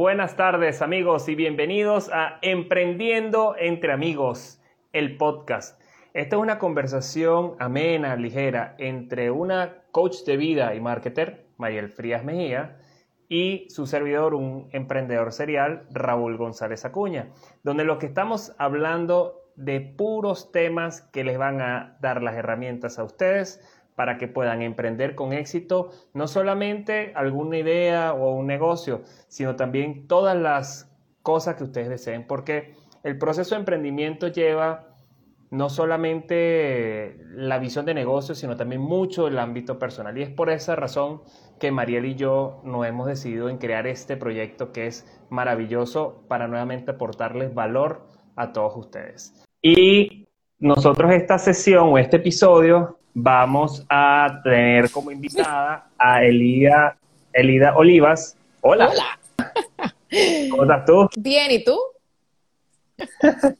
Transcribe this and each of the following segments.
Buenas tardes amigos y bienvenidos a Emprendiendo entre amigos, el podcast. Esta es una conversación amena, ligera, entre una coach de vida y marketer, Mayel Frías Mejía, y su servidor, un emprendedor serial, Raúl González Acuña, donde lo que estamos hablando de puros temas que les van a dar las herramientas a ustedes para que puedan emprender con éxito no solamente alguna idea o un negocio, sino también todas las cosas que ustedes deseen, porque el proceso de emprendimiento lleva no solamente la visión de negocio, sino también mucho el ámbito personal. Y es por esa razón que Mariel y yo nos hemos decidido en crear este proyecto que es maravilloso para nuevamente aportarles valor a todos ustedes. Y nosotros esta sesión o este episodio vamos a tener como invitada a Elida, Elida Olivas. Hola. Hola. ¿Cómo estás tú? Bien, ¿y tú?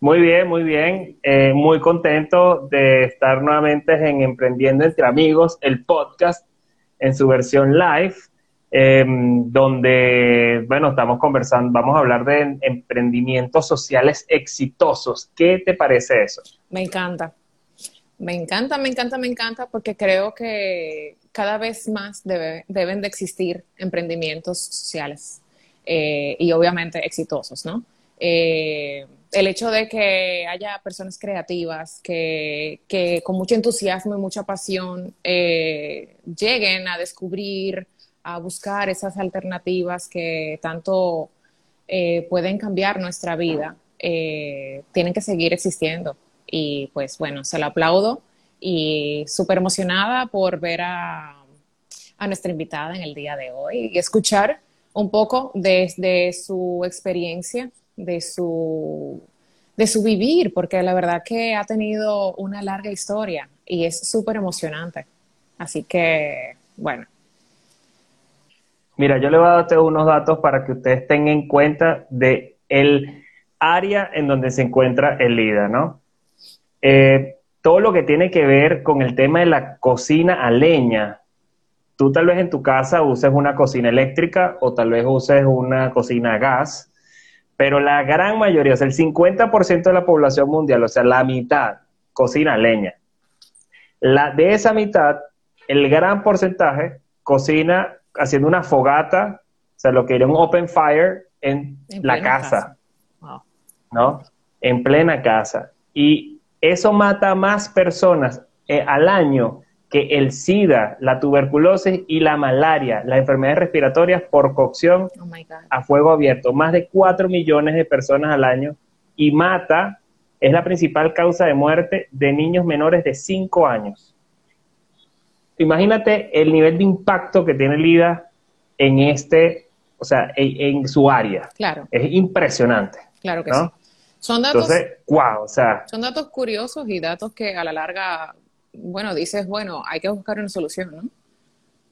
Muy bien, muy bien. Eh, muy contento de estar nuevamente en Emprendiendo entre Amigos, el podcast en su versión live, em, donde, bueno, estamos conversando, vamos a hablar de emprendimientos sociales exitosos. ¿Qué te parece eso? Me encanta. Me encanta, me encanta, me encanta, porque creo que cada vez más deben de existir emprendimientos sociales eh, y obviamente exitosos, ¿no? Eh, el hecho de que haya personas creativas que, con mucho entusiasmo y mucha pasión eh, lleguen a descubrir, a buscar esas alternativas que tanto pueden cambiar nuestra vida, tienen que seguir existiendo y pues bueno, se lo aplaudo y súper emocionada por ver a, nuestra invitada en el día de hoy y escuchar un poco de, su experiencia, de su, de su vivir, porque la verdad que ha tenido una larga historia y es súper emocionante. Así que, bueno. Mira, yo le voy a darte unos datos para que ustedes tengan en cuenta de el área en donde se encuentra el líder, ¿no? Eh, todo lo que tiene que ver con el tema de la cocina a leña. Tú tal vez en tu casa uses una cocina eléctrica o tal vez uses una cocina a gas, pero la gran mayoría, o sea, el 50% de la población mundial, o sea, la mitad, cocina a leña. La, de esa mitad, el gran porcentaje cocina haciendo una fogata, o sea, lo que era un open fire en, la casa, ¿no? En plena casa. Y eso mata más personas eh, al año que el SIDA, la tuberculosis y la malaria, las enfermedades respiratorias por cocción oh a fuego abierto. Más de 4 millones de personas al año y mata, es la principal causa de muerte de niños menores de 5 años. Imagínate el nivel de impacto que tiene el IDA en este, o sea, en, su área. Claro. Es impresionante. Claro que sí. Son datos, Entonces, wow, o sea. Son datos curiosos y datos que a la larga, bueno, dices, bueno, hay que buscar una solución, ¿no?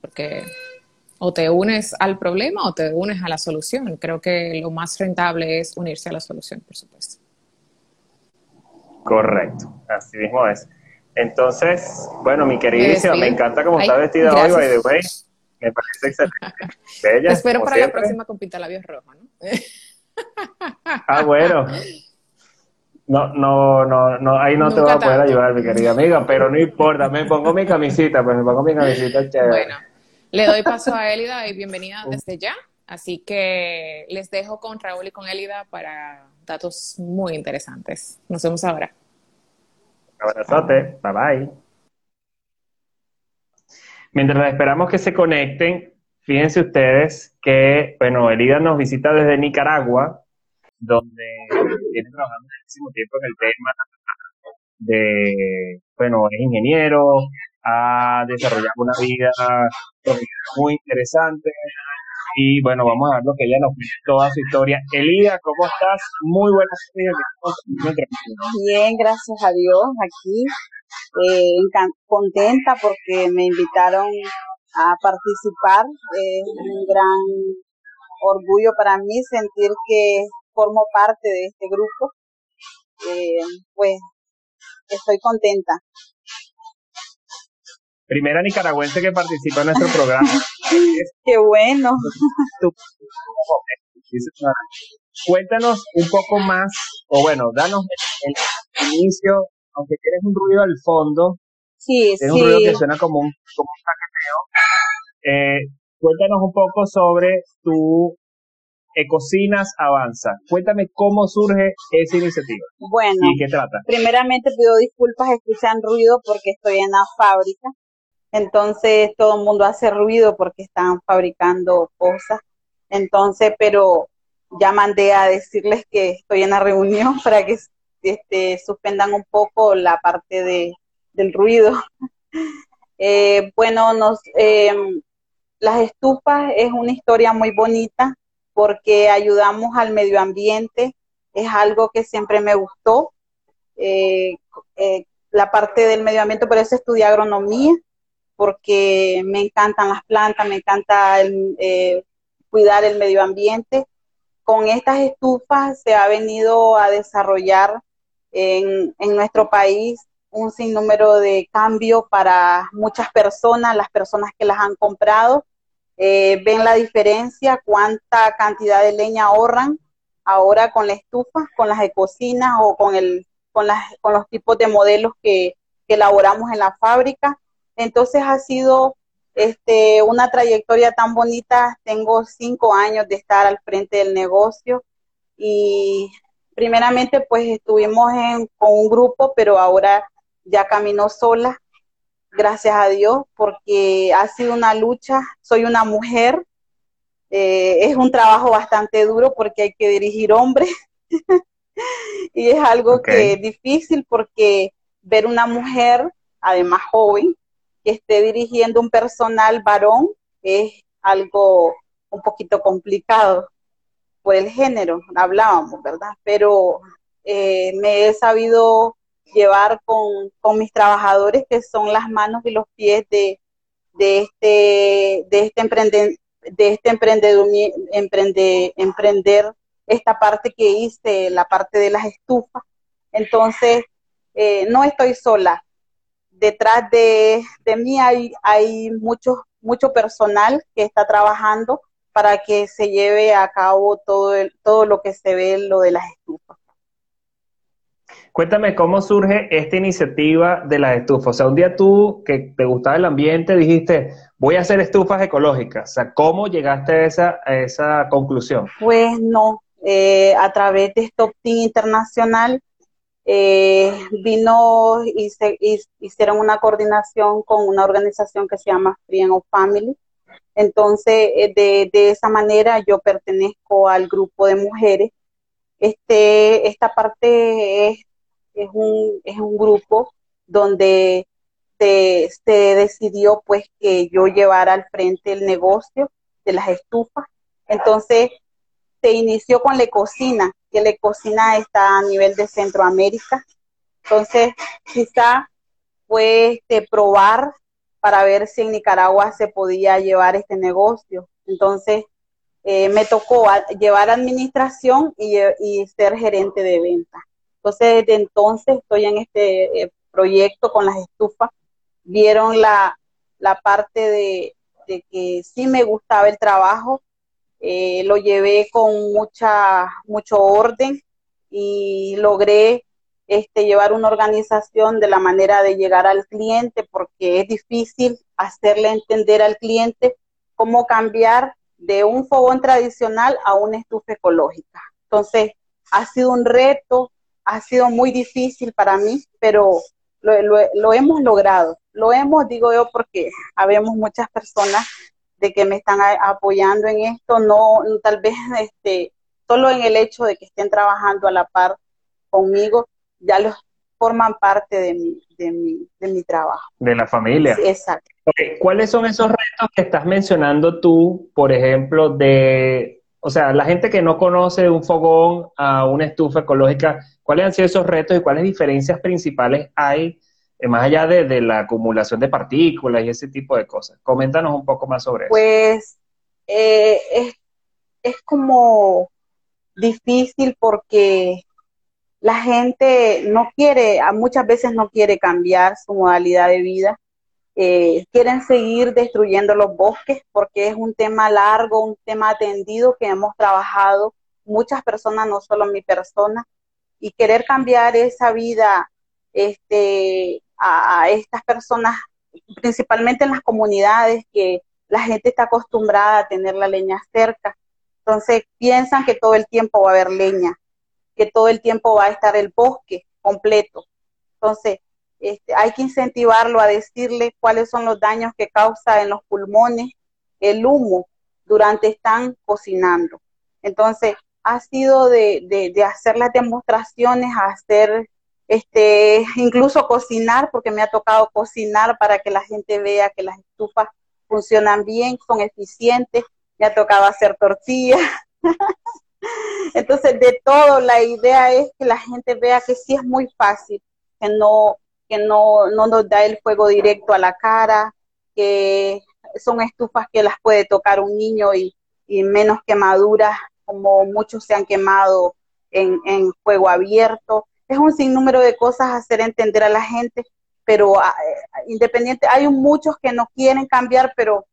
Porque o te unes al problema o te unes a la solución. Creo que lo más rentable es unirse a la solución, por supuesto. Correcto, así mismo es. Entonces, bueno, mi queridísima, me encanta cómo está vestida hoy, by the way. Me parece excelente. Bella, espero para la próxima con pintalabios rojo, ¿no? ah, bueno. No, no, no, no, ahí no te voy a poder ayudar, mi querida amiga, pero no importa, me pongo mi camisita, pues me pongo mi camisita chévere. Bueno, le doy paso a Elida y bienvenida desde ya. Así que les dejo con Raúl y con Elida para datos muy interesantes. Nos vemos ahora. Abrazote, bye bye. Mientras esperamos que se conecten, fíjense ustedes que, bueno, Elida nos visita desde Nicaragua, donde tiene trabajando muchísimo tiempo en el tema de, bueno, es ingeniero, ha desarrollado una vida muy interesante y bueno, vamos a ver lo que ella nos toda su historia. Elida, ¿cómo estás? Muy buenas tardes. Bien, gracias a Dios, aquí eh, contenta porque me invitaron a participar. Es un gran orgullo para mí sentir que formo parte de este grupo, eh, pues estoy contenta. Primera nicaragüense que participa en nuestro programa. Qué bueno. Cuéntanos un poco más, o bueno, danos el, inicio, aunque tienes un ruido al fondo. Sí, sí. un ruido que suena como un, como un Eh, cuéntanos un poco sobre tu Ecocinas Avanza. Cuéntame cómo surge esa iniciativa. Bueno, ¿y qué trata? Primeramente pido disculpas, escuchan ruido porque estoy en la fábrica. Entonces todo el mundo hace ruido porque están fabricando cosas. Entonces, pero ya mandé a decirles que estoy en la reunión para que este, suspendan un poco la parte de, del ruido. Eh, bueno, nos, eh, las estufas es una historia muy bonita porque ayudamos al medio ambiente, es algo que siempre me gustó. Eh, la parte del medio ambiente, por eso estudié agronomía, porque me encantan las plantas, me encanta cuidar el medio ambiente con estas estufas se ha venido a desarrollar en, nuestro país un sinnúmero de cambios para muchas personas, las personas que las han comprado, eh, ven la diferencia, cuánta cantidad de leña ahorran ahora con la estufa, con las de cocina o con, los tipos de modelos que elaboramos en la fábrica. Entonces ha sido este, una trayectoria tan bonita. Tengo cinco años de estar al frente del negocio y primeramente pues estuvimos en, con un grupo, pero ahora ya camino sola, gracias a Dios, porque ha sido una lucha. Soy una mujer, eh, es un trabajo bastante duro porque hay que dirigir hombres y es algo que es difícil porque ver una mujer, además joven, que esté dirigiendo un personal varón es algo un poquito complicado por el género, hablábamos, ¿verdad? Pero eh, me he sabido llevar con, mis trabajadores que son las manos y los pies de, de este, de este emprender, de este emprende, emprender esta parte que hice, la parte de las estufas. Entonces, eh, no estoy sola, detrás de, mí hay, hay mucho, mucho personal que está trabajando para que se lleve a cabo todo, el, todo lo que se ve lo de las estufas. Cuéntame cómo surge esta iniciativa de las estufas. O sea, un día tú que te gustaba el ambiente dijiste, voy a hacer estufas ecológicas. O sea, ¿cómo llegaste a esa, a esa conclusión? Pues no, eh, a través de Stop Team Internacional eh, vino y se, hicieron una coordinación con una organización que se llama Friend of Family. Entonces, eh, de, de, esa manera yo pertenezco al grupo de mujeres. Este, esta parte es, es, un, es un grupo donde se, se decidió pues que yo llevara al frente el negocio de las estufas. Entonces, se inició con la cocina, que la cocina está a nivel de Centroamérica. Entonces, quizá fue este, probar para ver si en Nicaragua se podía llevar este negocio. Entonces, eh, me tocó llevar administración y, ser gerente de venta. Entonces, desde entonces estoy en este eh, proyecto con las estufas. Vieron la, parte de, de que sí me gustaba el trabajo, eh, lo llevé con mucha, mucho orden y logré este, llevar una organización de la manera de llegar al cliente porque es difícil hacerle entender al cliente cómo cambiar de un fogón tradicional a una estufa ecológica. Entonces, ha sido un reto, ha sido muy difícil para mí, pero lo, lo hemos logrado. Lo hemos, digo yo, porque habemos muchas personas de que me están apoyando en esto, no tal vez este, solo en el hecho de que estén trabajando a la par conmigo, ya los forman parte de mi, de mi, de mi trabajo. De la familia. exacto. ¿Cuáles son esos retos que estás mencionando tú, por ejemplo, de, o sea, la gente que no conoce de un fogón a una estufa ecológica, ¿cuáles han sido esos retos y cuáles diferencias principales hay más allá de, la acumulación de partículas y ese tipo de cosas. Coméntanos un poco más sobre eso. Pues eh, es, como difícil porque la gente no quiere, muchas veces no quiere cambiar su modalidad de vida. eh, quieren seguir destruyendo los bosques porque es un tema largo, un tema atendido que hemos trabajado muchas personas, no solo mi persona, y querer cambiar esa vida este, a, estas personas, principalmente en las comunidades que la gente está acostumbrada a tener la leña cerca. Entonces piensan que todo el tiempo va a haber leña, que todo el tiempo va a estar el bosque completo. Entonces, este, hay que incentivarlo a decirle cuáles son los daños que causa en los pulmones el humo durante están cocinando. Entonces, ha sido de, de, hacer las demostraciones, hacer este, incluso cocinar, porque me ha tocado cocinar para que la gente vea que las estufas funcionan bien, son eficientes, me ha tocado hacer tortillas. Entonces, de todo, la idea es que la gente vea que sí es muy fácil, que no, que no, no nos da el fuego directo a la cara, que son estufas que las puede tocar un niño y, menos quemaduras como muchos se han quemado en, en fuego abierto. Es un sinnúmero de cosas hacer entender a la gente, pero ah, eh, independiente, hay muchos que no quieren cambiar, pero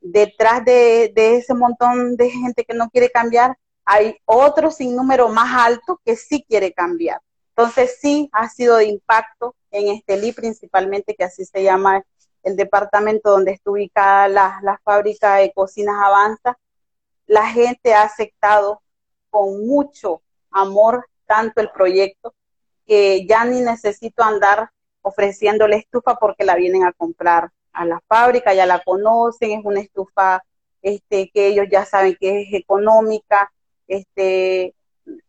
detrás de, ese montón de gente que no quiere cambiar, hay otro sinnúmero más alto que sí quiere cambiar. Entonces sí ha sido de impacto en Estelí principalmente, que así se llama el departamento donde está ubicada la, la fábrica de cocinas Avanza, la gente ha aceptado con mucho amor tanto el proyecto que ya ni necesito andar ofreciéndole estufa porque la vienen a comprar a la fábrica, ya la conocen, es una estufa este, que ellos ya saben que es económica. Este,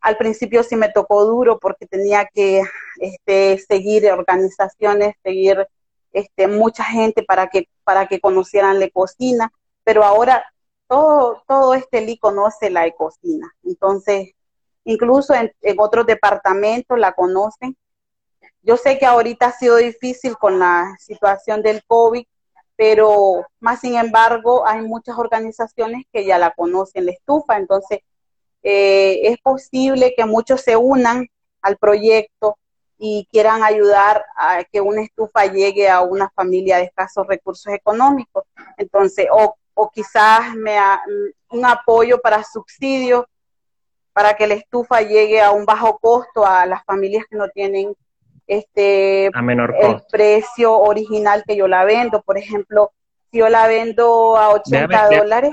al principio sí me tocó duro porque tenía que este, seguir organizaciones, seguir este, mucha gente para que, para que conocieran la cocina, pero ahora todo, todo este LI conoce la ecocina. Entonces, incluso en, otros departamentos la conocen. Yo sé que ahorita ha sido difícil con la situación del COVID, pero más sin embargo hay muchas organizaciones que ya la conocen, la estufa. Entonces, eh, es posible que muchos se unan al proyecto y quieran ayudar a que una estufa llegue a una familia de escasos recursos económicos. Entonces, o o quizás me un apoyo para subsidios para que la estufa llegue a un bajo costo a las familias que no tienen este el precio original que yo la vendo. Por ejemplo, si yo la vendo a 80 dólares.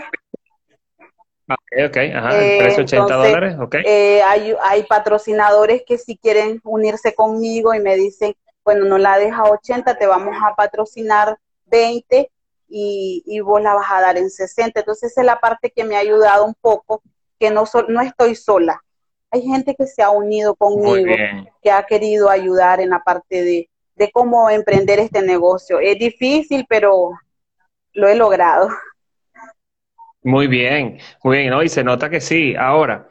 Ok, ok, ajá, el precio 80 dólares, ok. Eh, hay, hay patrocinadores que si quieren unirse conmigo y me dicen, bueno, no la deja a 80, te vamos a patrocinar 20 y, vos la vas a dar en 60. Entonces esa es la parte que me ha ayudado un poco, que no, no estoy sola. Hay gente que se ha unido conmigo, que ha querido ayudar en la parte de, de cómo emprender este negocio. Es difícil, pero lo he logrado. Muy bien, muy bien, ¿no? Y se nota que sí. Ahora,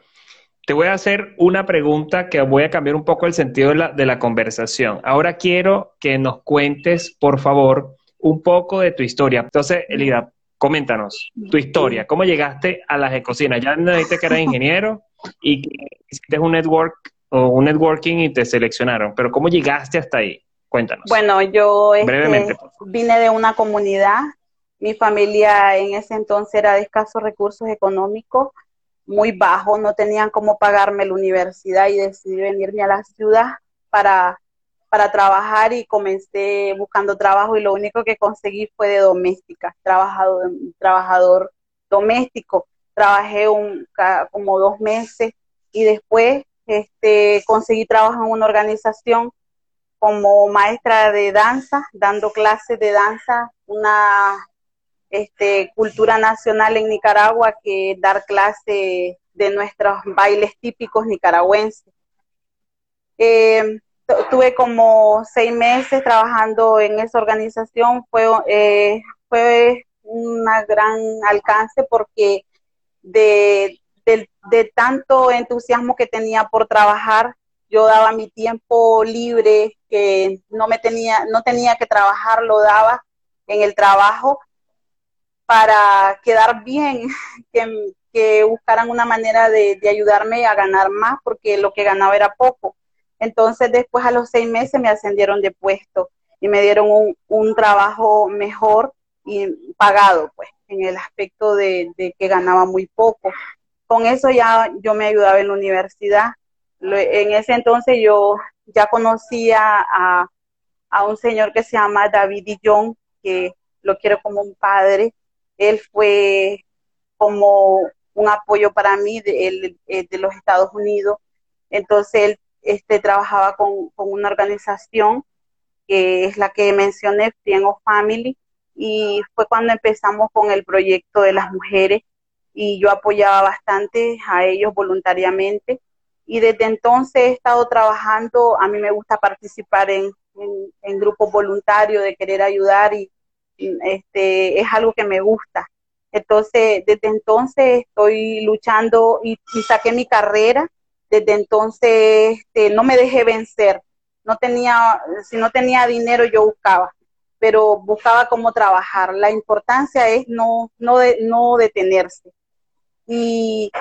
te voy a hacer una pregunta que voy a cambiar un poco el sentido de la, de la conversación. Ahora quiero que nos cuentes, por favor, un poco de tu historia. Entonces, Elida, coméntanos tu historia. ¿Cómo llegaste a las cocinas? Ya me dijiste que eras ingeniero y hiciste un network o un networking y te seleccionaron, pero ¿cómo llegaste hasta ahí? Cuéntanos. Bueno, yo este, vine de una comunidad. Mi familia en ese entonces era de escasos recursos económicos, muy bajos, no tenían cómo pagarme la universidad y decidí venirme a la ciudad para para trabajar y comencé buscando trabajo y lo único que conseguí fue de doméstica, trabajador, trabajador doméstico. Trabajé un, como dos meses y después este, conseguí trabajo en una organización como maestra de danza, dando clases de danza, una este, cultura nacional en Nicaragua que dar clases de nuestros bailes típicos nicaragüenses. Eh, tuve como seis meses trabajando en esa organización, fue, eh, fue un gran alcance porque de, tanto entusiasmo que tenía por trabajar, yo daba mi tiempo libre, que no me tenía, no tenía que trabajar, lo daba en el trabajo para quedar bien, que, que buscaran una manera de, de ayudarme a ganar más, porque lo que ganaba era poco. Entonces después a los seis meses me ascendieron de puesto y me dieron un, un trabajo mejor y pagado, pues, en el aspecto de, que ganaba muy poco. Con eso ya yo me ayudaba en la universidad. En ese entonces yo ya conocía a, a un señor que se llama David Dillon, que lo quiero como un padre. Él fue como un apoyo para mí de, de los Estados Unidos. Entonces él este, trabajaba con, una organización que es la que mencioné, Friend of Family, y fue cuando empezamos con el proyecto de las mujeres y yo apoyaba bastante a ellos voluntariamente y desde entonces he estado trabajando, a mí me gusta participar en, en, grupos voluntarios, de querer ayudar y este, es algo que me gusta. Entonces, desde entonces estoy luchando y, saqué mi carrera. Desde entonces este, no me dejé vencer. No tenía, si no tenía dinero yo buscaba, pero buscaba cómo trabajar. La importancia es no, no, no detenerse. Y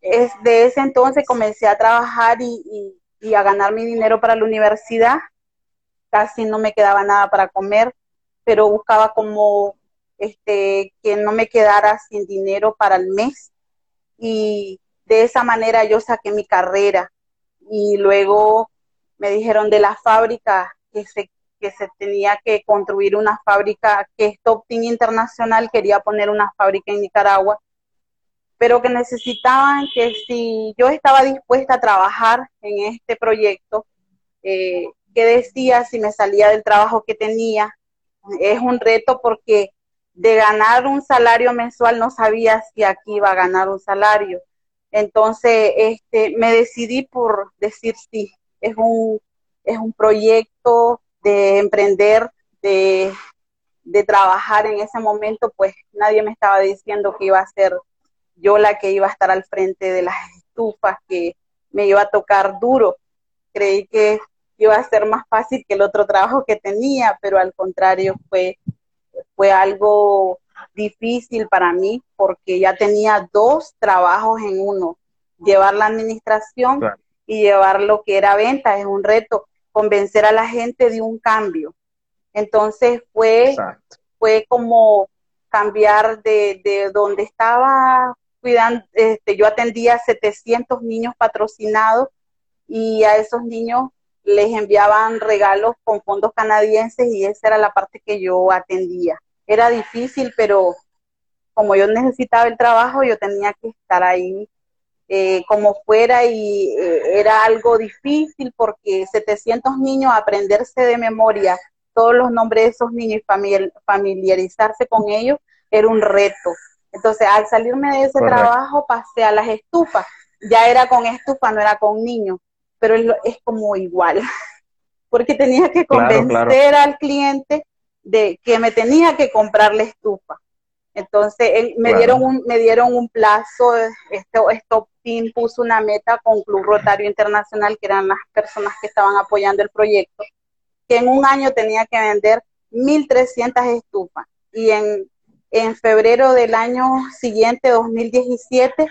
es, de ese entonces comencé a trabajar y, y a ganar mi dinero para la universidad. Casi no me quedaba nada para comer, pero buscaba como este, que no me quedara sin dinero para el mes. Y de esa manera yo saqué mi carrera. Y luego me dijeron de la fábrica que se, que se tenía que construir una fábrica, que Stop Team Internacional quería poner una fábrica en Nicaragua, pero que necesitaban que si yo estaba dispuesta a trabajar en este proyecto, eh, que decía si me salía del trabajo que tenía. Es un reto porque de ganar un salario mensual no sabía si aquí iba a ganar un salario. Entonces, este, me decidí por decir sí, es un, es un proyecto de emprender, de, de trabajar en ese momento, pues nadie me estaba diciendo que iba a ser yo la que iba a estar al frente de las estufas, que me iba a tocar duro. Creí que iba a ser más fácil que el otro trabajo que tenía, pero al contrario fue fue algo difícil para mí porque ya tenía dos trabajos en uno, llevar la administración y llevar lo que era venta, es un reto, convencer a la gente de un cambio. Entonces fue, fue como cambiar de, de donde estaba cuidando, este, yo atendía 700 niños patrocinados y a esos niños les enviaban regalos con fondos canadienses y esa era la parte que yo atendía. Era difícil, pero como yo necesitaba el trabajo, yo tenía que estar ahí eh, como fuera y eh, era algo difícil porque 700 niños, aprenderse de memoria todos los nombres de esos niños y familiarizarse con ellos era un reto. Entonces, al salirme de ese trabajo, pasé a las estufas. Ya era con estufa, no era con niños pero es, como igual, porque tenía que convencer al cliente de que me tenía que comprar la estufa. Entonces me dieron un me dieron un plazo, esto esto puso una meta con Club Rotario Internacional, que eran las personas que estaban apoyando el proyecto, que en un año tenía que vender 1.300 estufas. Y en, en febrero del año siguiente, 2017,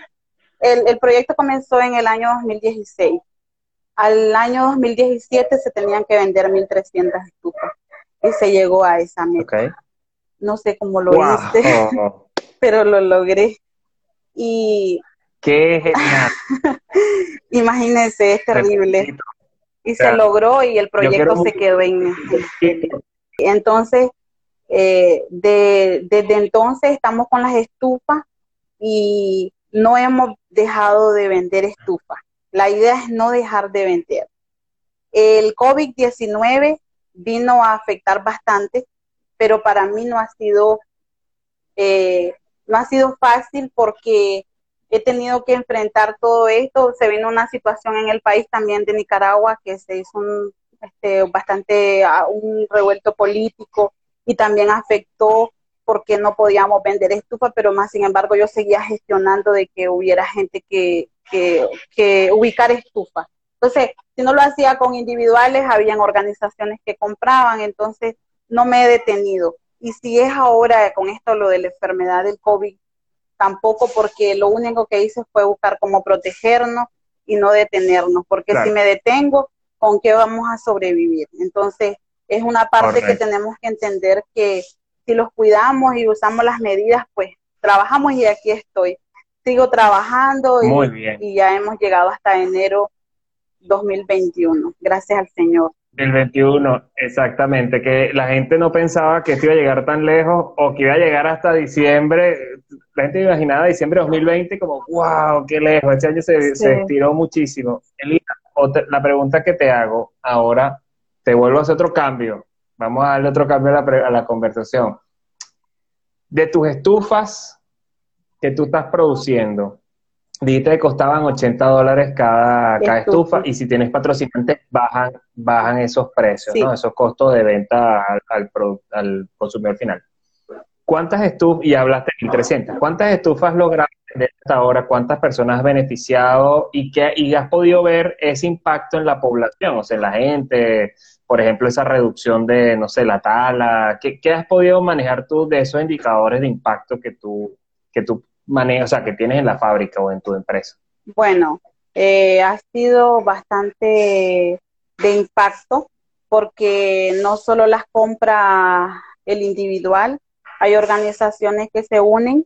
el, el proyecto comenzó en el año 2016 al año 2017 se tenían que vender 1.300 estufas y se llegó a esa meta. No sé cómo lo hice, pero lo logré. Y. ¡Qué genial! Imagínense, es terrible. Y se logró y el proyecto se quedó en. Entonces, eh, desde entonces estamos con las estufas y no hemos dejado de vender estufas. La idea es no dejar de vender. El COVID-19 vino a afectar bastante, pero para mí no ha sido, eh, no ha sido fácil porque he tenido que enfrentar todo esto. Se vino una situación en el país también de Nicaragua que se hizo un, este, bastante un revuelto político y también afectó porque no podíamos vender estufa, pero más sin embargo yo seguía gestionando de que hubiera gente que, que, ubicar estufa. Entonces, si no lo hacía con individuales, habían organizaciones que compraban, entonces no me he detenido. Y si es ahora con esto lo de la enfermedad del COVID, tampoco porque lo único que hice fue buscar cómo protegernos y no detenernos, porque si me detengo, ¿con qué vamos a sobrevivir? Entonces, es una parte que tenemos que entender que si los cuidamos y usamos las medidas, pues trabajamos y aquí estoy. Sigo trabajando y, ya hemos llegado hasta enero 2021, gracias al Señor. El 21, exactamente, que la gente no pensaba que esto iba a llegar tan lejos o que iba a llegar hasta diciembre. La gente imaginaba diciembre 2020 como, wow, qué lejos, este año se, se estiró muchísimo. la pregunta que te hago ahora, te vuelvo a hacer otro cambio. Vamos a darle otro cambio a la, a la conversación. De tus estufas que tú estás produciendo, dijiste que costaban 80 dólares cada, cada estufa. y si tienes patrocinantes bajan, bajan esos precios, ¿no? esos costos de venta al, al, consumidor final. ¿Cuántas estufas, y hablaste de 1.300, cuántas estufas lograste hasta ahora? ¿Cuántas personas has beneficiado y, qué, y has podido ver ese impacto en la población, o sea, en la gente, por ejemplo, esa reducción de, no sé, la tala? ¿Qué, has podido manejar tú de esos indicadores de impacto que tú, que tú manejas, o sea, que tienes en la fábrica o en tu empresa? Bueno, eh, ha sido bastante de impacto porque no solo las compra el individual, hay organizaciones que se unen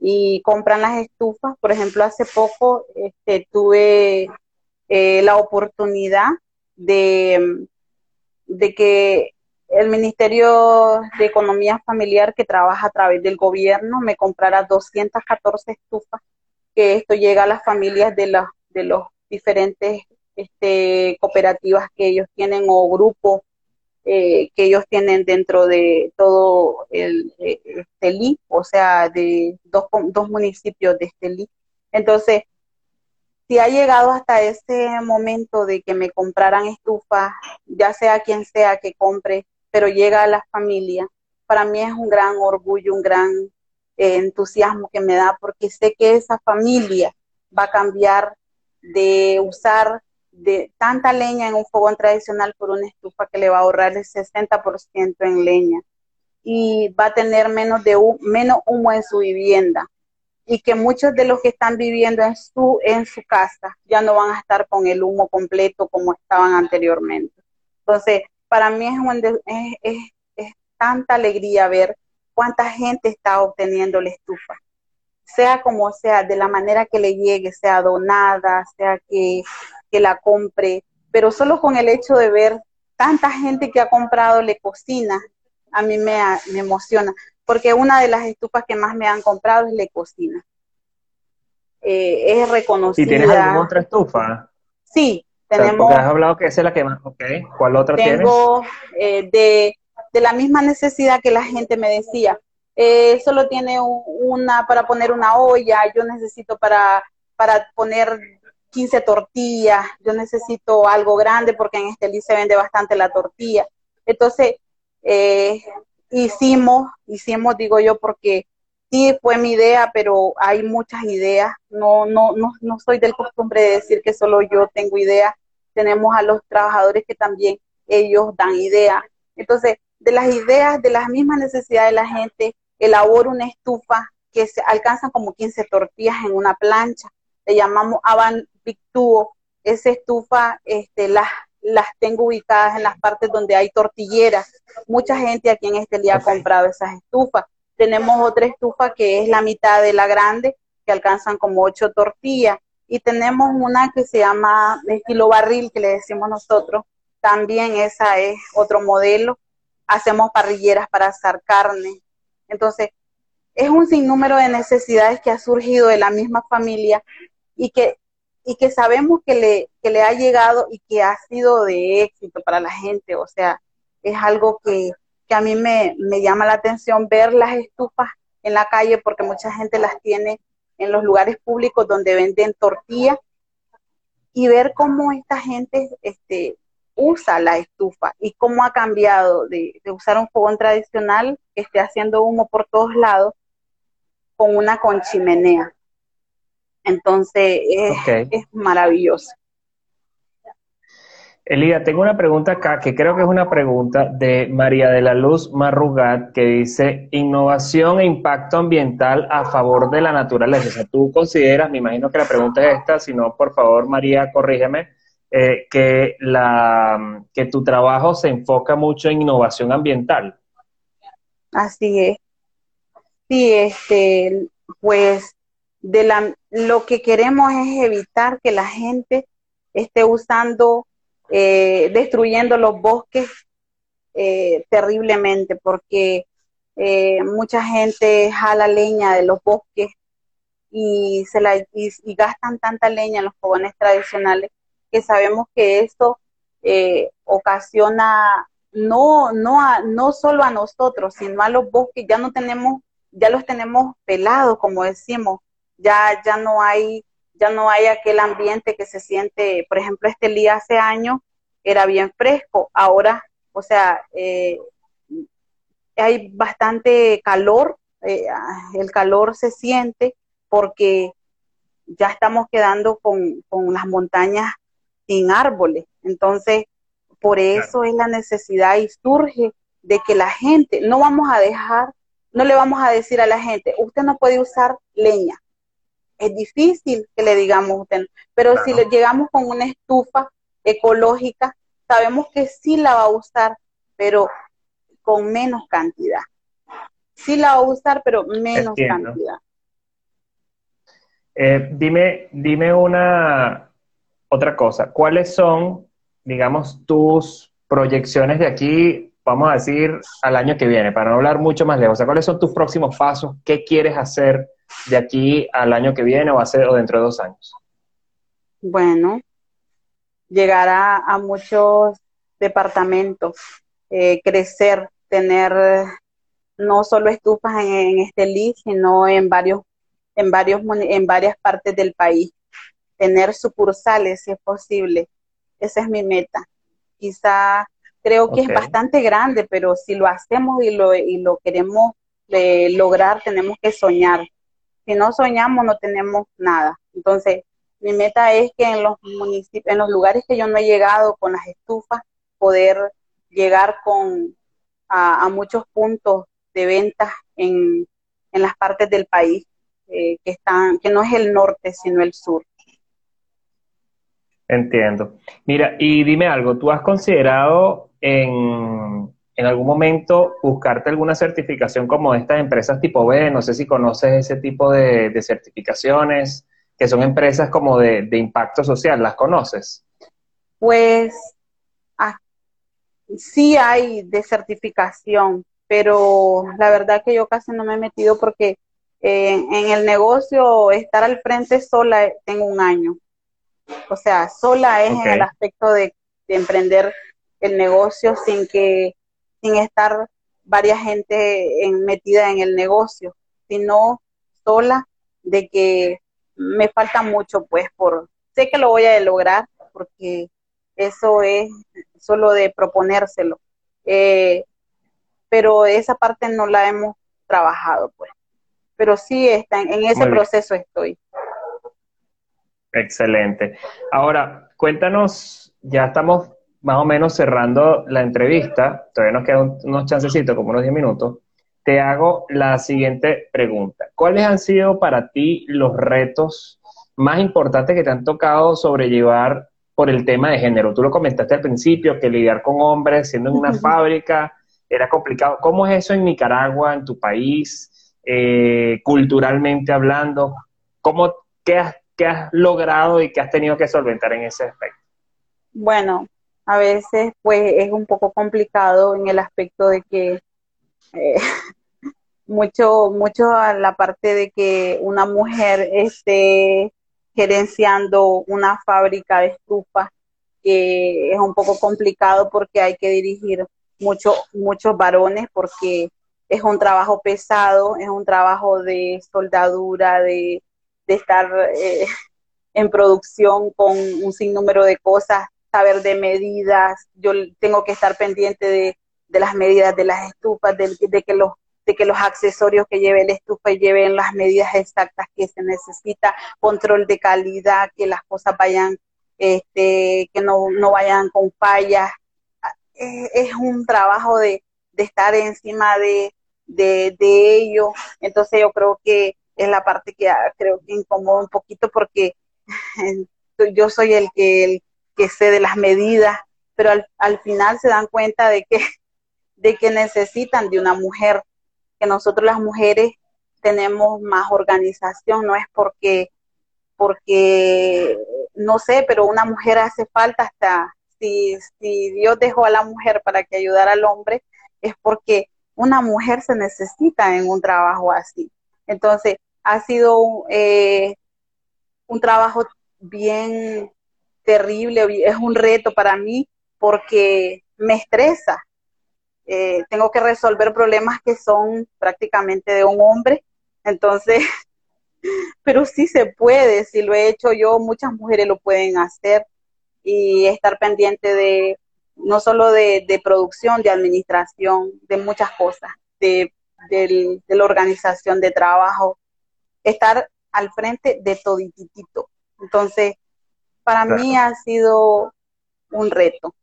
y compran las estufas. Por ejemplo, hace poco este, tuve eh, la oportunidad de de que el Ministerio de Economía Familiar que trabaja a través del gobierno me comprara 214 estufas, que esto llega a las familias de, la, de los diferentes este, cooperativas que ellos tienen o grupos eh, que ellos tienen dentro de todo el Estelí, o sea, de dos, dos municipios de Estelí. Entonces, si ha llegado hasta ese momento de que me compraran estufas, ya sea quien sea que compre, pero llega a la familia, para mí es un gran orgullo, un gran eh, entusiasmo que me da porque sé que esa familia va a cambiar de usar de tanta leña en un fogón tradicional por una estufa que le va a ahorrar el 60% en leña. Y va a tener menos de menos humo en su vivienda. Y que muchos de los que están viviendo en su, en su casa ya no van a estar con el humo completo como estaban anteriormente. Entonces, para mí es, es, es, tanta alegría ver cuánta gente está obteniendo la estufa, sea como sea, de la manera que le llegue, sea donada, sea que, que la compre, pero solo con el hecho de ver tanta gente que ha comprado le cocina, a mí me, me emociona porque una de las estufas que más me han comprado es la cocina. Eh, es reconocida. ¿Y tienes alguna otra estufa? Sí, tenemos. porque has hablado que esa es la que más. Ok, ¿cuál otra tengo, tienes? Eh, de, de la misma necesidad que la gente me decía. Eh, solo tiene una para poner una olla, yo necesito para, para poner 15 tortillas, yo necesito algo grande porque en este se vende bastante la tortilla. Entonces, eh, hicimos, hicimos, digo yo, porque sí fue mi idea, pero hay muchas ideas. No, no, no, no soy del costumbre de decir que solo yo tengo ideas. Tenemos a los trabajadores que también ellos dan ideas. Entonces, de las ideas, de las mismas necesidades de la gente, elaboro una estufa que se alcanzan como 15 tortillas en una plancha. Le llamamos Avan Pictuo. Esa estufa, este, las las tengo ubicadas en las partes donde hay tortilleras. Mucha gente aquí en este día ha comprado esas estufas. Tenemos otra estufa que es la mitad de la grande, que alcanzan como ocho tortillas. Y tenemos una que se llama estilo barril, que le decimos nosotros. También esa es otro modelo. Hacemos parrilleras para asar carne. Entonces, es un sinnúmero de necesidades que ha surgido de la misma familia y que y que sabemos que le, que le ha llegado y que ha sido de éxito para la gente. O sea, es algo que, que a mí me, me, llama la atención ver las estufas en la calle porque mucha gente las tiene en los lugares públicos donde venden tortillas y ver cómo esta gente este, usa la estufa y cómo ha cambiado de, de usar un fogón tradicional que esté haciendo humo por todos lados con una con chimenea. Entonces, es, maravilloso. Elida, tengo una pregunta acá que creo que es una pregunta de María de la Luz Marrugat que dice innovación e impacto ambiental a favor de la naturaleza. O sea, tú consideras, me imagino que la pregunta es esta, si no, por favor, María, corrígeme, eh, que, la, que tu trabajo se enfoca mucho en innovación ambiental. Así es. Sí, este, pues de la, lo que queremos es evitar que la gente esté usando, eh, destruyendo los bosques eh, terriblemente, porque eh, mucha gente jala leña de los bosques y, se la, y, gastan tanta leña en los fogones tradicionales que sabemos que esto ocasiona no, no, no solo a nosotros, sino a los bosques, ya no tenemos, ya los tenemos pelados, como decimos, ya, ya no hay, ya no hay aquel ambiente que se siente, por ejemplo, este día hace años era bien fresco, ahora, o sea, eh, hay bastante calor, eh, el calor se siente porque ya estamos quedando con, con las montañas sin árboles, entonces, por eso es la necesidad y surge de que la gente, no vamos a dejar, no le vamos a decir a la gente, usted no puede usar leña, es difícil que le digamos usted, pero si le llegamos con una estufa ecológica, sabemos que sí la va a usar, pero con menos cantidad. Sí la va a usar, pero menos cantidad. Eh, dime, dime una otra cosa. ¿Cuáles son, digamos, tus proyecciones de aquí, vamos a decir, al año que viene, para no hablar mucho más lejos? O sea, ¿cuáles son tus próximos pasos? ¿Qué quieres hacer? De aquí al año que viene o, a ser, o dentro de dos años? Bueno, llegar a, muchos departamentos, eh, crecer, tener no solo estufas en, este LID, sino en varios, en varios, en varias partes del país. Tener sucursales, si es posible. Esa es mi meta. Quizá creo que es bastante grande, pero si lo hacemos y lo, y lo queremos eh, lograr, tenemos que soñar si no soñamos no tenemos nada. Entonces, mi meta es que en los municipios, en los lugares que yo no he llegado con las estufas, poder llegar con a, muchos puntos de ventas en, las partes del país eh, que están, que no es el norte, sino el sur. Entiendo. Mira, y dime algo, ¿tú has considerado en, en algún momento buscarte alguna certificación como estas empresas tipo B, no sé si conoces ese tipo de, certificaciones, que son empresas como de, impacto social, ¿las conoces? Pues ah, sí hay de certificación, pero la verdad que yo casi no me he metido porque eh, en el negocio estar al frente sola eh, tengo un año. O sea, sola es en el aspecto de, de emprender el negocio sin que sin estar varias gente en, metida en el negocio, sino sola de que me falta mucho, pues, por, sé que lo voy a lograr, porque eso es solo de proponérselo. Eh, pero esa parte no la hemos trabajado, pues. Pero sí está, en ese proceso estoy. Excelente. Ahora, cuéntanos, ya estamos más o menos cerrando la entrevista, todavía nos quedan unos chancecitos, como unos 10 minutos, te hago la siguiente pregunta. ¿Cuáles han sido para ti los retos más importantes que te han tocado sobrellevar por el tema de género? Tú lo comentaste al principio, que lidiar con hombres siendo en una fábrica era complicado. ¿Cómo es eso en Nicaragua, en tu país, eh, culturalmente hablando? ¿Cómo, qué, has, ¿Qué has logrado y qué has tenido que solventar en ese aspecto? Bueno, a veces pues es un poco complicado en el aspecto de que eh, mucho, mucho a la parte de que una mujer esté gerenciando una fábrica de estufas, es un poco complicado porque hay que dirigir mucho, muchos varones porque es un trabajo pesado, es un trabajo de soldadura, de, de estar eh, en producción con un sinnúmero de cosas saber de medidas, yo tengo que estar pendiente de, las medidas de las estufas, de, que los accesorios que lleve la estufa lleven las medidas exactas que se necesita, control de calidad, que las cosas vayan, este, que no, vayan con fallas. Es, un trabajo de, estar encima de, ello. Entonces yo creo que es la parte que creo que incomoda un poquito porque yo soy el que, que sé de las medidas, pero al, al final se dan cuenta de que, de que necesitan de una mujer, que nosotros las mujeres tenemos más organización, no es porque, porque, no sé, pero una mujer hace falta hasta, si, si Dios dejó a la mujer para que ayudara al hombre, es porque una mujer se necesita en un trabajo así. Entonces, ha sido eh, un trabajo bien terrible, es un reto para mí porque me estresa. Eh, tengo que resolver problemas que son prácticamente de un hombre entonces, pero sí se puede, si lo he hecho yo, muchas mujeres lo pueden hacer y estar pendiente de no solo de, producción, de administración, de muchas cosas, de, la organización de trabajo, estar al frente de todititito. Entonces, para mí ha sido un reto.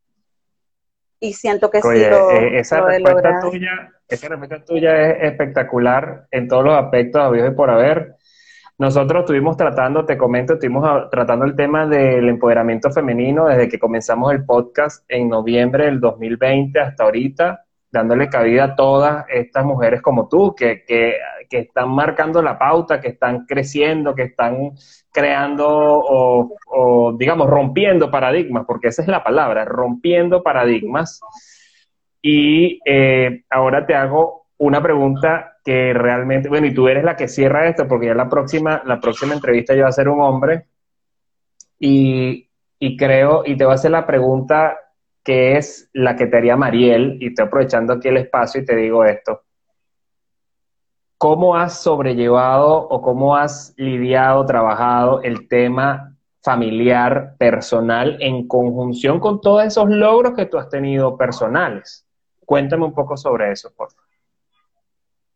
Y siento que sí lo, eh, esa respuesta tuya, esa respuesta tuya es espectacular en todos los aspectos, habidos y por haber. Nosotros estuvimos tratando, te comento, estuvimos tratando el tema del empoderamiento femenino desde que comenzamos el podcast en noviembre del 2020 hasta ahorita, dándole cabida a todas estas mujeres como tú, que, que, que están marcando la pauta, que están creciendo, que están creando o, digamos, rompiendo paradigmas, porque esa es la palabra, rompiendo paradigmas. Y eh, ahora te hago una pregunta que realmente, bueno, y tú eres la que cierra esto, porque ya la próxima, la próxima entrevista yo voy a ser un hombre, y, y creo, y te voy a hacer la pregunta que es la que te haría Mariel, y estoy aprovechando aquí el espacio y te digo esto. ¿Cómo has sobrellevado o cómo has lidiado, trabajado el tema familiar, personal, en conjunción con todos esos logros que tú has tenido personales? Cuéntame un poco sobre eso, por favor.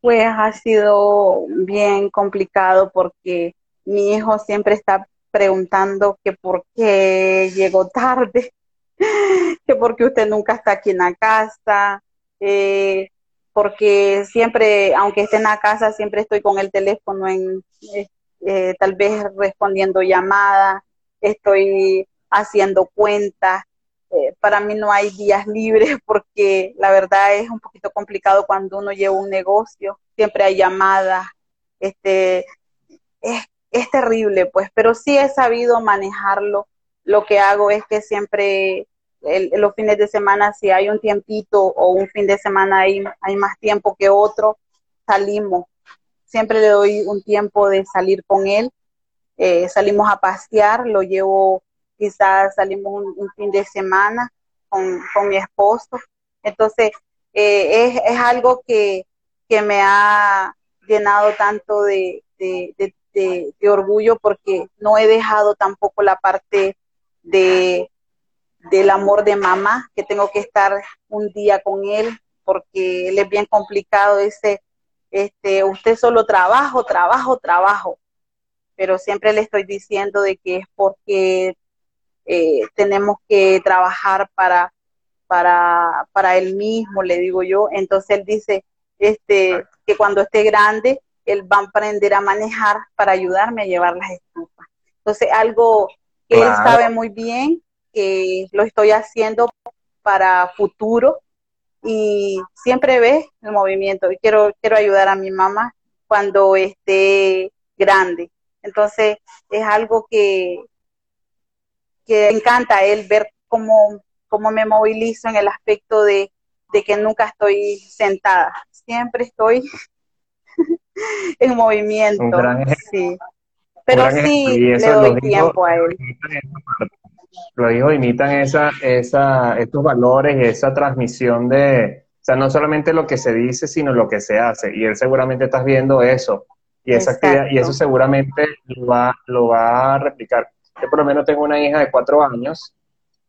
Pues ha sido bien complicado porque mi hijo siempre está preguntando que por qué llegó tarde, que por qué usted nunca está aquí en la casa, eh, porque siempre, aunque esté en la casa, siempre estoy con el teléfono en, eh, eh, tal vez respondiendo llamadas, estoy haciendo cuentas. Para mí no hay días libres porque la verdad es un poquito complicado cuando uno lleva un negocio, siempre hay llamadas, este, es, es terrible pues, pero sí he sabido manejarlo. Lo que hago es que siempre los fines de semana, si hay un tiempito o un fin de semana hay, hay más tiempo que otro, salimos. Siempre le doy un tiempo de salir con él. Eh, salimos a pasear, lo llevo, quizás salimos un, fin de semana con, mi esposo. Entonces, eh, es, es, algo que, que, me ha llenado tanto de, de, de orgullo porque no he dejado tampoco la parte de, del amor de mamá, que tengo que estar un día con él, porque él es bien complicado, dice, este, usted solo trabajo, trabajo, trabajo, pero siempre le estoy diciendo de que es porque eh, tenemos que trabajar para, para, para él mismo, le digo yo, entonces él dice, este, que cuando esté grande, él va a aprender a manejar para ayudarme a llevar las estufas. Entonces, algo que él sabe muy bien que lo estoy haciendo para futuro y siempre ves el movimiento y quiero, quiero ayudar a mi mamá cuando esté grande. Entonces es algo que, que encanta él ver cómo, cómo me movilizo en el aspecto de, que nunca estoy sentada, siempre estoy en movimiento. sí. Pero sí le doy tiempo a él los hijos imitan esa, esa, estos valores, esa transmisión de, o sea, no solamente lo que se dice, sino lo que se hace. Y él seguramente estás viendo eso. Y, esa y eso seguramente lo va, lo va a replicar. Yo por lo menos tengo una hija de cuatro años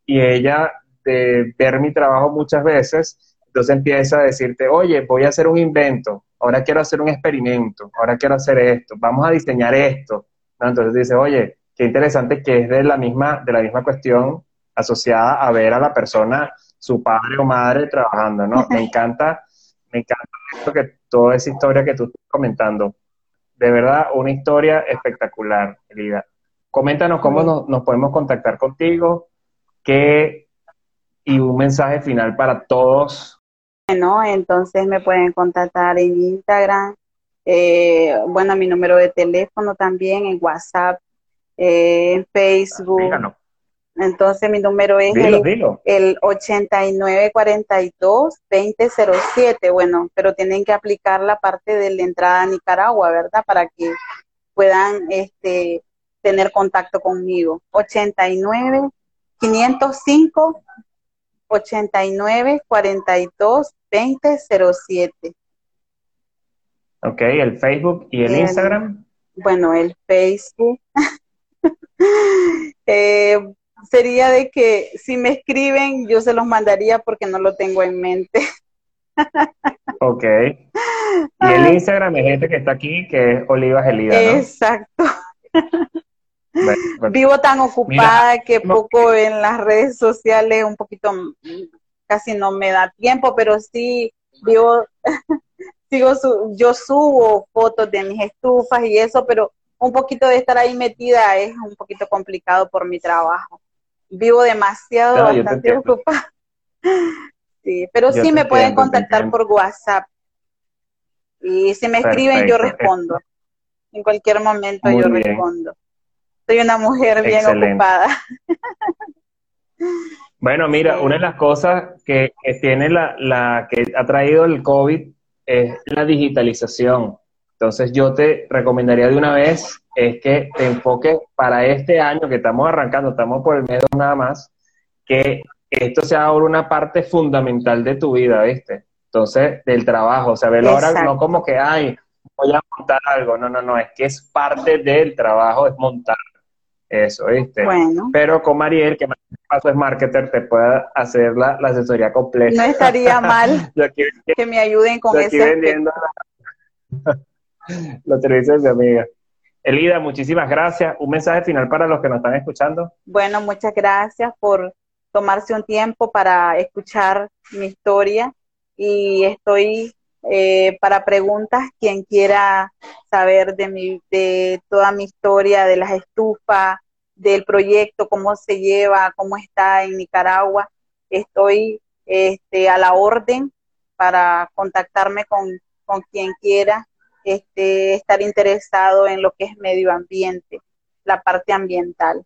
y ella, de ver mi trabajo muchas veces, entonces empieza a decirte, oye, voy a hacer un invento, ahora quiero hacer un experimento, ahora quiero hacer esto, vamos a diseñar esto. Entonces dice, oye, qué interesante que es de la misma, de la misma cuestión asociada a ver a la persona, su padre o madre trabajando, ¿no? Me encanta, me encanta esto que toda esa historia que tú estás comentando. De verdad, una historia espectacular, Elida. Coméntanos cómo nos, podemos contactar contigo, ¿qué y un mensaje final para todos? Bueno, entonces me pueden contactar en Instagram, eh, bueno, mi número de teléfono también, en WhatsApp, eh, en Facebook. Entonces mi número es el, 8942-2007. Bueno, pero tienen que aplicar la parte de la entrada a Nicaragua, ¿verdad? Para que puedan este, tener contacto conmigo. 89 505 89 42 2007. Ok, el Facebook y el, Instagram. Bueno, el Facebook. eh, sería de que si me escriben, yo se los mandaría porque no lo tengo en mente. ok. Y el Instagram es gente que está aquí, que es Oliva Gelida. Exacto. Vivo tan ocupada que poco en las redes sociales, un poquito, casi no me da tiempo, pero sí vivo, sigo, yo subo fotos de mis estufas y eso, pero un poquito de estar ahí metida es un poquito complicado por mi trabajo vivo demasiado, bastante ocupada. Sí, pero sí me pueden contactar por WhatsApp. Y si me escriben, yo respondo. En cualquier momento yo respondo. Soy una mujer bien ocupada. Bueno, mira, una de las cosas que, tiene la, la, que ha traído el COVID es la digitalización. Entonces yo te recomendaría de una vez es que te enfoques para este año que estamos arrancando, estamos por el medio nada más, que esto sea ahora una parte fundamental de tu vida, ¿viste? Entonces, del trabajo, o sea, verlo ahora no como que, ay, voy a montar algo, no, no, no, es que es parte del trabajo, es montar eso, ¿viste? Bueno. Pero con Mariel, que paso es marketer, te pueda hacer la, asesoría completa. No estaría mal que me ayuden con eso. vendiendo los servicios de amiga. Elida, muchísimas gracias. Un mensaje final para los que nos están escuchando. Bueno, muchas gracias por tomarse un tiempo para escuchar mi historia y estoy eh, para preguntas quien quiera saber de mi de toda mi historia de las estufas del proyecto cómo se lleva cómo está en Nicaragua estoy este, a la orden para contactarme con, con quien quiera este, estar interesado en lo que es medio ambiente, la parte ambiental.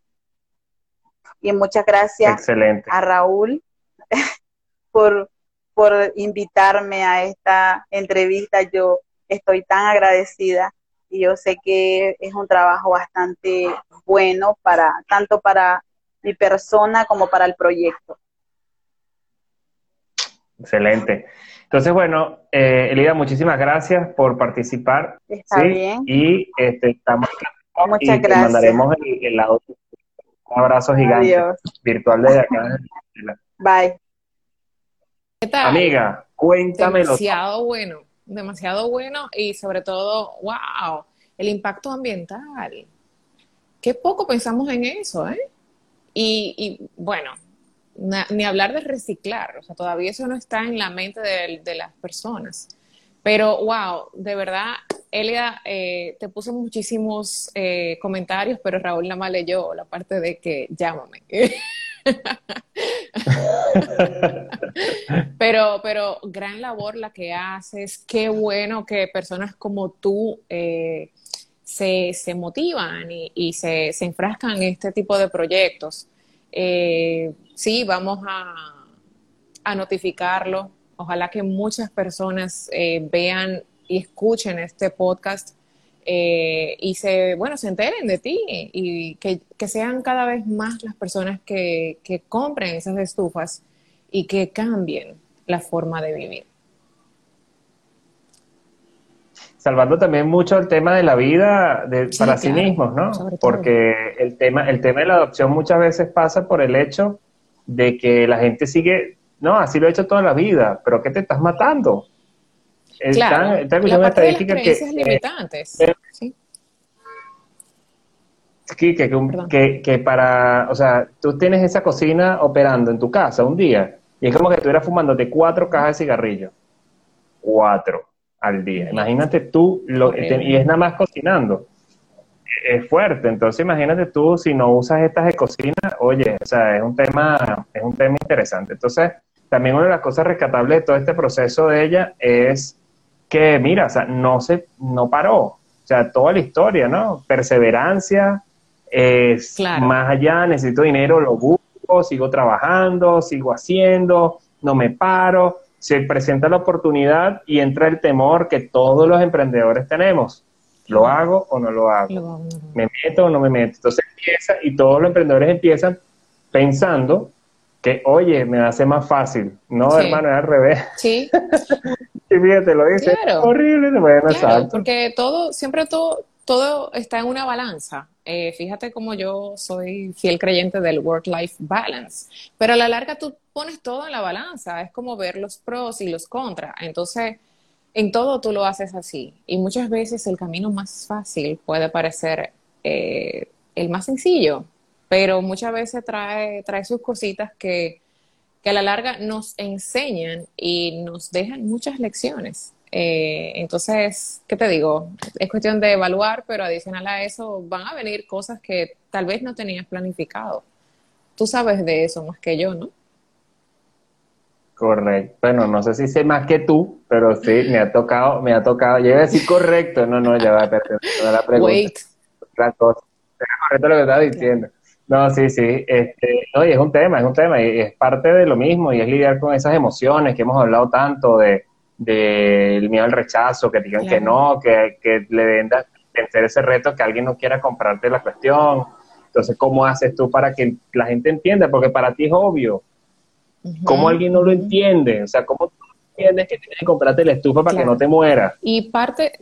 Y muchas gracias a Raúl por, por invitarme a esta entrevista. Yo estoy tan agradecida y yo sé que es un trabajo bastante bueno para tanto para mi persona como para el proyecto. Excelente. Entonces, bueno, eh, Elida, muchísimas gracias por participar. Está bien. Y este, estamos Muchas y gracias. Te mandaremos el, Un abrazo gigante virtual desde acá. Bye. ¿Qué tal? Amiga, cuéntamelo. Demasiado bueno, demasiado bueno y sobre todo, wow, el impacto ambiental. Qué poco pensamos en eso, ¿eh? Y, bueno, ni hablar de reciclar, o sea, todavía eso no está en la mente de, las personas. Pero, wow, de verdad, Elia, eh, te puso muchísimos eh, comentarios, pero Raúl nada más leyó la parte de que llámame. pero, pero gran labor la que haces, qué bueno que personas como tú eh, se, motivan y, se, se, enfrascan en este tipo de proyectos. Eh, sí, vamos a, notificarlo. Ojalá que muchas personas eh, vean y escuchen este podcast eh, y se, bueno, se enteren de ti y que, sean cada vez más las personas que, que compren esas estufas y que cambien la forma de vivir salvando también mucho el tema de la vida para sí mismos, ¿no? Porque el tema, el tema de la adopción muchas veces pasa por el hecho de que la gente sigue, no, así lo he hecho toda la vida, pero ¿qué te estás matando? Claro, están, la parte de las creencias limitantes. Eh, sí. Que, que, que, para, o sea, tú tienes esa cocina operando en tu casa un día y es como que estuvieras fumándote cuatro cajas de cigarrillos. Cuatro al día. Imagínate tú, lo, y es nada más cocinando. es fuerte. Entonces, imagínate tú, si no usas estas de cocina, oye, o sea, es un tema, es un tema interesante. Entonces, también una de las cosas rescatables de todo este proceso de ella es que, mira, o sea, no se, no paró. O sea, toda la historia, ¿no? Perseverancia, es más allá, necesito dinero, lo busco, sigo trabajando, sigo haciendo, no me paro. Se presenta la oportunidad y entra el temor que todos los emprendedores tenemos. ¿Lo hago o no lo hago? ¿Me meto o no me meto? Entonces empieza y todos los emprendedores empiezan pensando que, oye, me hace más fácil. No, hermano, es al revés. Sí. y fíjate, lo dice. Horrible. Bueno, claro, porque todo, siempre todo, todo está en una balanza. Eh, fíjate como yo soy fiel creyente del work-life balance, pero a la larga tú pones todo en la balanza, es como ver los pros y los contras. Entonces, en todo tú lo haces así. Y muchas veces el camino más fácil puede parecer eh, el más sencillo, pero muchas veces trae, trae sus cositas que, a la larga nos enseñan y nos dejan muchas lecciones. Eh, entonces, ¿qué te digo? Es cuestión de evaluar, pero adicional a eso van a venir cosas que tal vez no tenías planificado. Tú sabes de eso más que yo, ¿no? Correcto. Bueno, no sé si sé más que tú, pero sí, me ha tocado, me ha tocado. Yo iba a decir correcto. No, no, ya va a perder la pregunta. Wait. Cosa. correcto lo que estaba diciendo. No, sí, sí. Este, no, y es un tema, es un tema, y es parte de lo mismo, y es lidiar con esas emociones que hemos hablado tanto de del miedo al rechazo, que digan que no, que, que le den vencer ese reto, que alguien no quiera comprarte la cuestión. Entonces, ¿cómo haces tú para que la gente entienda? Porque para ti es obvio, ¿Cómo alguien no lo entiende? O sea, ¿cómo tú entiendes que tienes que comprarte la estufa para que no te mueras? Y parte,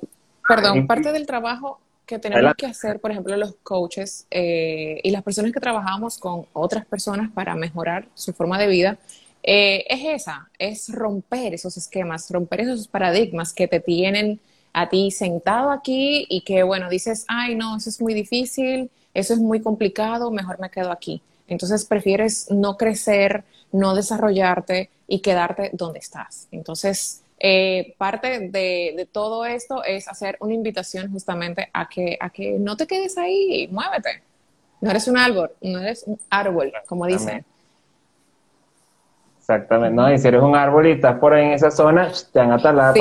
perdón, parte del trabajo que tenemos que hacer, por ejemplo, los coaches eh, y las personas que trabajamos con otras personas para mejorar su forma de vida, eh, es esa, es romper esos esquemas, romper esos paradigmas que te tienen a ti sentado aquí y que, bueno, dices, ay, no, eso es muy difícil, eso es muy complicado, mejor me quedo aquí. Entonces prefieres no crecer, no desarrollarte y quedarte donde estás. Entonces, eh, parte de, todo esto es hacer una invitación justamente a que, a que no te quedes ahí, muévete. No eres un árbol, no eres un árbol, como dicen. Exactamente, no, y si eres un árbol y estás por ahí en esa zona, te van a talar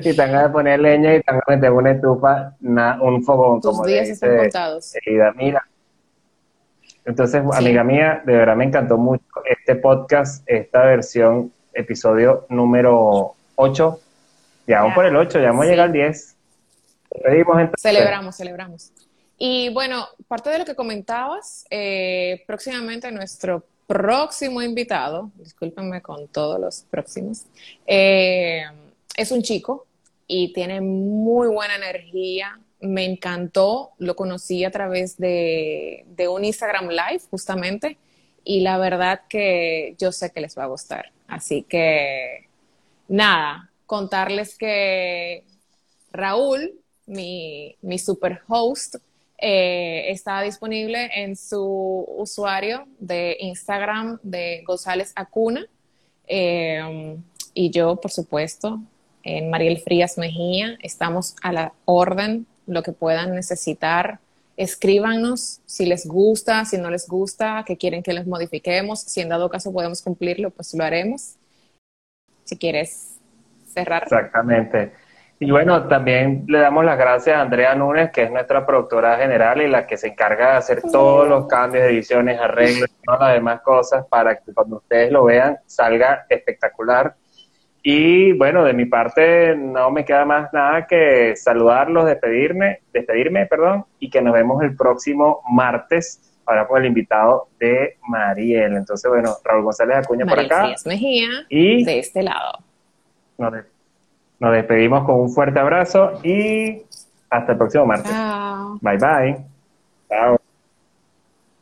y te van a poner leña y te van a meter una estufa, un fogón. Tus como días están contados. Mira, entonces, amiga mía, de verdad me encantó mucho este podcast, esta versión, episodio número 8. Ya vamos por el 8, ya vamos a llegar al 10. Celebramos, celebramos. Y bueno, parte de lo que comentabas, eh, próximamente nuestro próximo invitado, discúlpenme con todos los próximos, eh, es un chico y tiene muy buena energía, me encantó, lo conocí a través de, un Instagram Live justamente y la verdad que yo sé que les va a gustar. Así que nada, contarles que Raúl, mi, mi super host, eh, está disponible en su usuario de Instagram de González Acuna. Eh, y yo, por supuesto, en Mariel Frías Mejía, estamos a la orden lo que puedan necesitar. Escríbanos si les gusta, si no les gusta, que quieren que les modifiquemos. Si en dado caso podemos cumplirlo, pues lo haremos. Si quieres cerrar. Exactamente. Y bueno, también le damos las gracias a Andrea Núñez, que es nuestra productora general y la que se encarga de hacer todos los cambios, ediciones, arreglos y todas las demás cosas para que cuando ustedes lo vean salga espectacular. Y bueno, de mi parte no me queda más nada que saludarlos, despedirme, despedirme, perdón, y que nos vemos el próximo martes ahora con el invitado de Mariel. Entonces, bueno, Raúl González Acuña por acá. Mejía y de este lado. Nos, nos, despedimos con un fuerte abrazo y hasta el próximo martes. Bye bye. Chao.